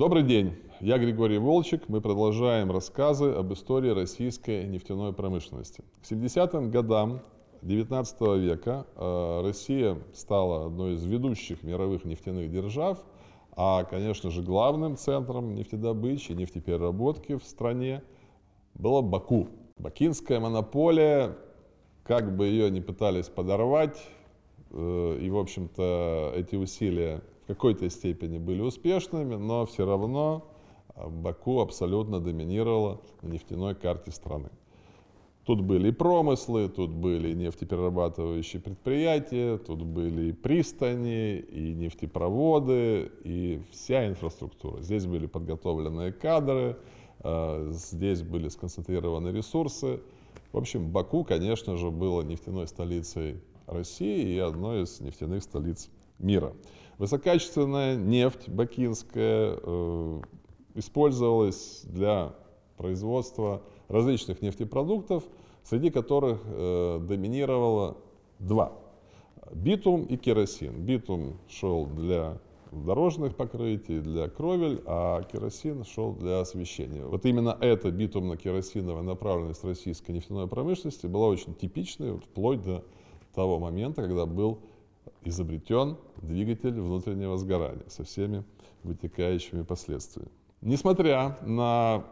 Добрый день, я Григорий Волчек. Мы продолжаем рассказы об истории российской нефтяной промышленности. К 70-м годам 19 века э, Россия стала одной из ведущих мировых нефтяных держав, а, конечно же, главным центром нефтедобычи, нефтепереработки в стране было Баку. Бакинская монополия, как бы ее ни пытались подорвать, э, и, в общем-то, эти усилия какой-то степени были успешными, но все равно а, Баку абсолютно доминировала на нефтяной карте страны. Тут были и промыслы, тут были нефтеперерабатывающие предприятия, тут были и пристани, и нефтепроводы, и вся инфраструктура. Здесь были подготовленные кадры, а, здесь были сконцентрированы ресурсы. В общем, Баку, конечно же, было нефтяной столицей России и одной из нефтяных столиц мира. Высококачественная нефть бакинская э, использовалась для производства различных нефтепродуктов, среди которых э, доминировало два. Битум и керосин. Битум шел для дорожных покрытий, для кровель, а керосин шел для освещения. Вот именно эта битумно-керосиновая направленность российской нефтяной промышленности была очень типичной, вот, вплоть до того момента, когда был изобретен двигатель внутреннего сгорания со всеми вытекающими последствиями. Несмотря на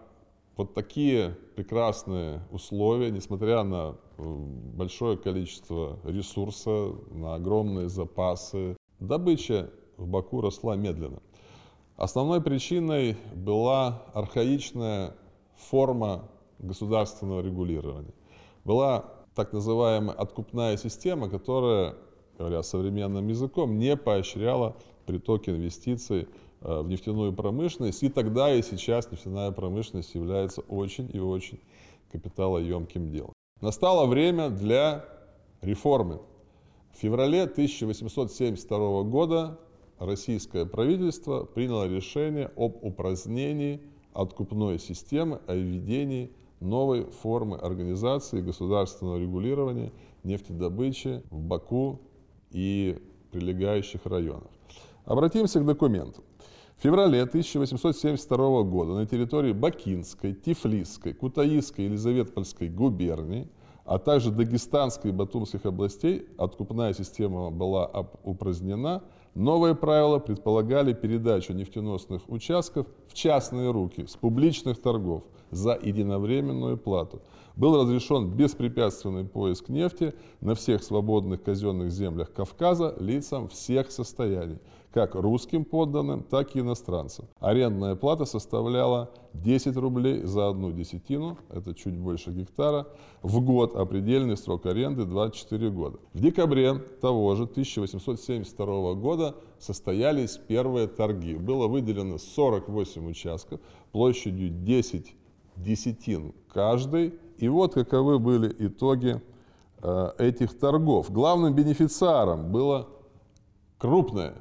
вот такие прекрасные условия, несмотря на большое количество ресурса, на огромные запасы, добыча в Баку росла медленно. Основной причиной была архаичная форма государственного регулирования. Была так называемая откупная система, которая говоря современным языком, не поощряла приток инвестиций э, в нефтяную промышленность. И тогда, и сейчас нефтяная промышленность является очень и очень капиталоемким делом. Настало время для реформы. В феврале 1872 года российское правительство приняло решение об упразднении откупной системы, о введении новой формы организации государственного регулирования нефтедобычи в Баку и прилегающих районах. Обратимся к документу. В феврале 1872 года на территории Бакинской, Тифлисской, Кутаисской Елизаветпольской губернии, а также Дагестанской и Батумских областей откупная система была упразднена, новые правила предполагали передачу нефтеносных участков в частные руки с публичных торгов за единовременную плату – был разрешен беспрепятственный поиск нефти на всех свободных казенных землях Кавказа лицам всех состояний, как русским подданным, так и иностранцам. Арендная плата составляла 10 рублей за одну десятину, это чуть больше гектара, в год, а предельный срок аренды 24 года. В декабре того же 1872 года состоялись первые торги. Было выделено 48 участков площадью 10 десятин каждый и вот каковы были итоги э, этих торгов. Главным бенефициаром было крупное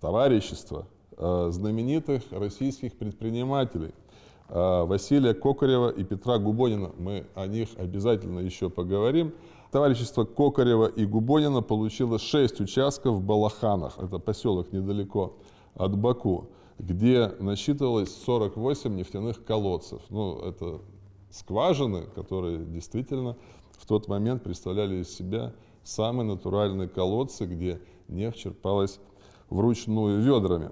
товарищество э, знаменитых российских предпринимателей э, Василия Кокарева и Петра Губонина. Мы о них обязательно еще поговорим. Товарищество Кокарева и Губонина получило 6 участков в Балаханах, это поселок недалеко от Баку, где насчитывалось 48 нефтяных колодцев. Ну, это скважины, которые действительно в тот момент представляли из себя самые натуральные колодцы, где нефть черпалась вручную ведрами.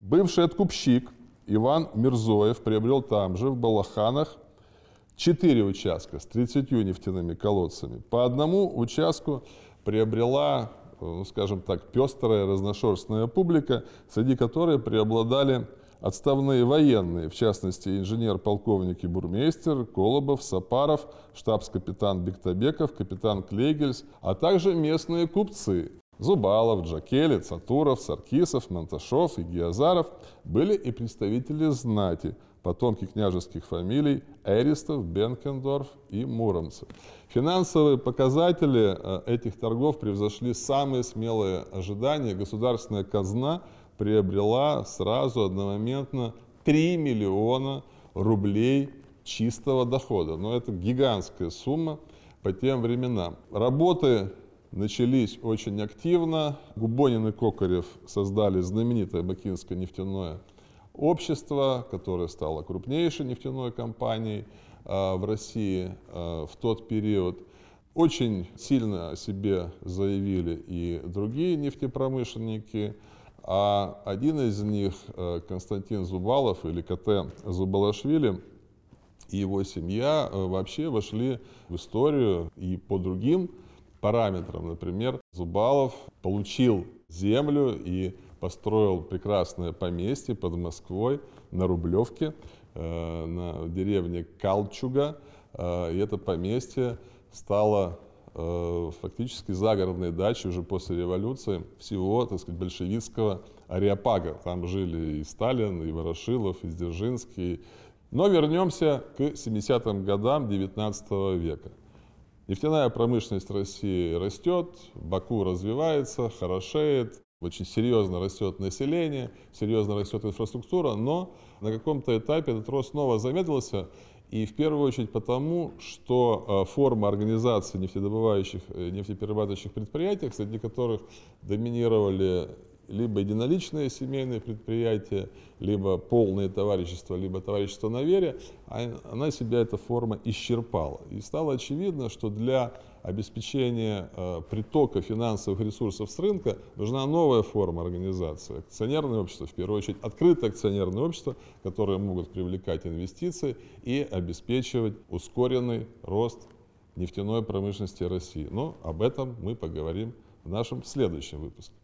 Бывший откупщик Иван Мирзоев приобрел там же, в Балаханах, четыре участка с 30 нефтяными колодцами. По одному участку приобрела, ну, скажем так, пестрая разношерстная публика, среди которой преобладали Отставные военные, в частности, инженер-полковник и бурмейстер, Колобов, Сапаров, штабс-капитан Бектабеков, капитан Клейгельс, а также местные купцы. Зубалов, Джакелец, Атуров, Саркисов, Монташов и Геозаров были и представители знати, потомки княжеских фамилий Эристов, Бенкендорф и Муромцев. Финансовые показатели э, этих торгов превзошли самые смелые ожидания. Государственная казна приобрела сразу одномоментно 3 миллиона рублей чистого дохода. Но это гигантская сумма по тем временам. Работы начались очень активно. Губонин и Кокарев создали знаменитое бакинское нефтяное общество, которое стало крупнейшей нефтяной компанией э, в России э, в тот период. Очень сильно о себе заявили и другие нефтепромышленники, а один из них, э, Константин Зубалов или КТ Зубалашвили, и его семья вообще вошли в историю и по другим параметрам. Например, Зубалов получил землю и построил прекрасное поместье под Москвой на Рублевке, э, на деревне Калчуга. И это поместье стало э, фактически загородной дачей уже после революции всего, так сказать, большевистского ареопага. Там жили и Сталин, и Ворошилов, и Дзержинский. Но вернемся к 70-м годам 19 века. Нефтяная промышленность России растет, Баку развивается, хорошеет, очень серьезно растет население, серьезно растет инфраструктура, но на каком-то этапе этот рост снова замедлился, и в первую очередь потому, что э, форма организации нефтедобывающих, э, нефтеперерабатывающих предприятий, среди которых доминировали либо единоличные семейные предприятия, либо полные товарищества, либо товарищество на вере, а она себя эта форма исчерпала. И стало очевидно, что для обеспечения э, притока финансовых ресурсов с рынка нужна новая форма организации. Акционерное общество, в первую очередь открытое акционерное общество, которые могут привлекать инвестиции и обеспечивать ускоренный рост нефтяной промышленности России. Но об этом мы поговорим в нашем следующем выпуске.